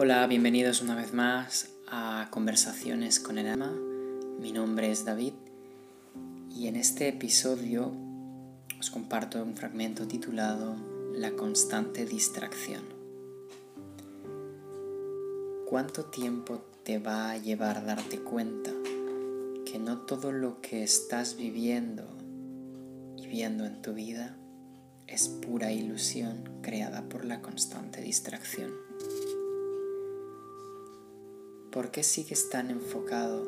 Hola, bienvenidos una vez más a Conversaciones con el Ama. Mi nombre es David y en este episodio os comparto un fragmento titulado La constante distracción. ¿Cuánto tiempo te va a llevar darte cuenta que no todo lo que estás viviendo y viendo en tu vida es pura ilusión creada por la constante distracción? ¿Por qué sigues tan enfocado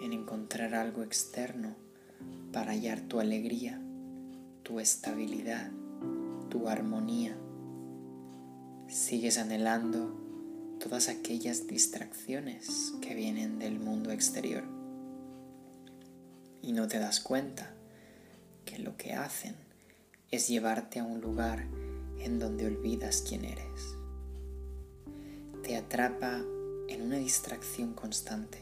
en encontrar algo externo para hallar tu alegría, tu estabilidad, tu armonía? Sigues anhelando todas aquellas distracciones que vienen del mundo exterior y no te das cuenta que lo que hacen es llevarte a un lugar en donde olvidas quién eres. Te atrapa en una distracción constante,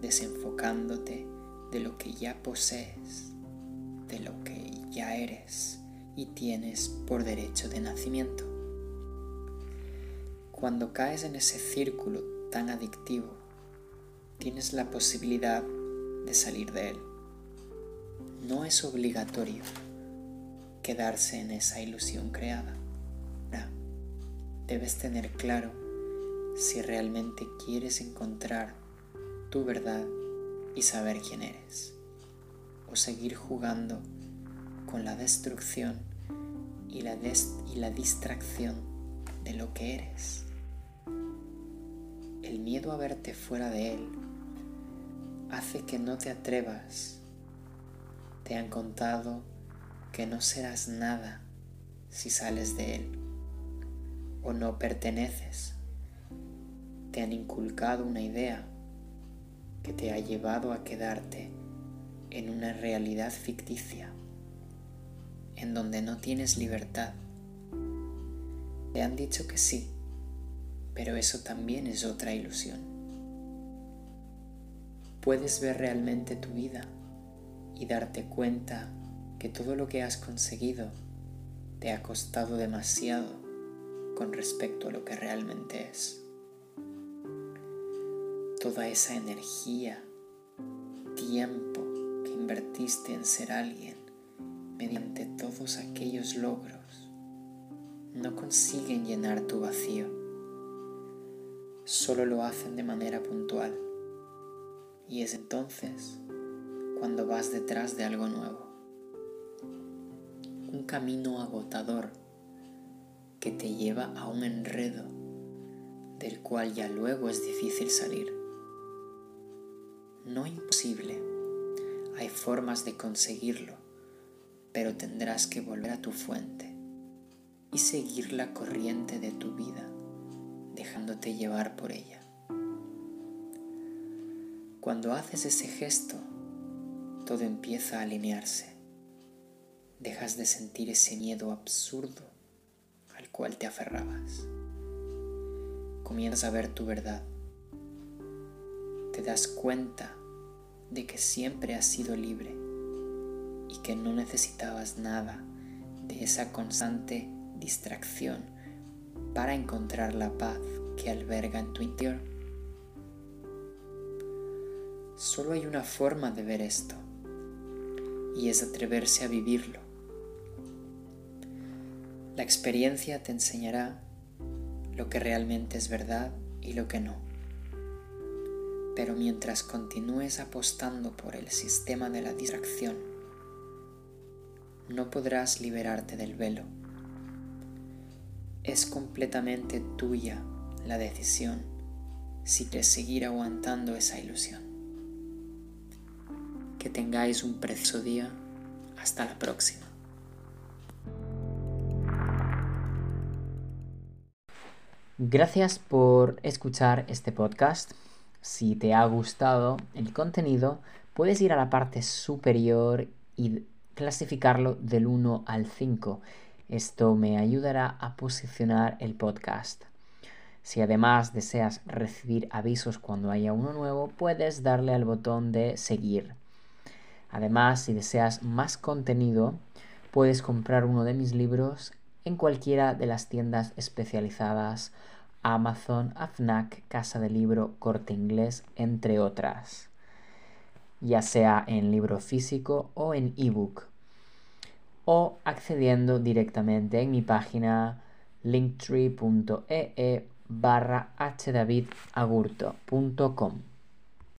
desenfocándote de lo que ya posees, de lo que ya eres y tienes por derecho de nacimiento. Cuando caes en ese círculo tan adictivo, tienes la posibilidad de salir de él. No es obligatorio quedarse en esa ilusión creada. debes tener claro si realmente quieres encontrar tu verdad y saber quién eres, o seguir jugando con la destrucción y la, distracción de lo que eres. El miedo a verte fuera de él hace que no te atrevas. Te han contado que no serás nada si sales de él o no perteneces te han inculcado una idea que te ha llevado a quedarte en una realidad ficticia, en donde no tienes libertad. Te han dicho que sí, pero eso también es otra ilusión. Puedes ver realmente tu vida y darte cuenta que todo lo que has conseguido te ha costado demasiado con respecto a lo que realmente es toda esa energía, tiempo que invertiste en ser alguien mediante todos aquellos logros, no consiguen llenar tu vacío. Solo lo hacen de manera puntual. Y es entonces cuando vas detrás de algo nuevo. Un camino agotador que te lleva a un enredo del cual ya luego es difícil salir no imposible. Hay formas de conseguirlo, pero tendrás que volver a tu fuente y seguir la corriente de tu vida, dejándote llevar por ella. Cuando haces ese gesto, todo empieza a alinearse. Dejas de sentir ese miedo absurdo al cual te aferrabas. Comienzas a ver tu verdad das cuenta de que siempre has sido libre y que no necesitabas nada de esa constante distracción para encontrar la paz que alberga en tu interior. Solo hay una forma de ver esto y es atreverse a vivirlo. La experiencia te enseñará lo que realmente es verdad y lo que no. Pero mientras continúes apostando por el sistema de la distracción, no podrás liberarte del velo. Es completamente tuya la decisión si quieres seguir aguantando esa ilusión. Que tengáis un precioso día. Hasta la próxima. Gracias por escuchar este podcast. Si te ha gustado el contenido, puedes ir a la parte superior y clasificarlo del 1 al 5. Esto me ayudará a posicionar el podcast. Si además deseas recibir avisos cuando haya uno nuevo, puedes darle al botón de seguir. Además, si deseas más contenido, puedes comprar uno de mis libros en cualquiera de las tiendas especializadas Amazon, AFNAC, Casa de Libro, Corte Inglés, entre otras, ya sea en libro físico o en ebook, o accediendo directamente en mi página linktree.ee barra hdavidagurto.com.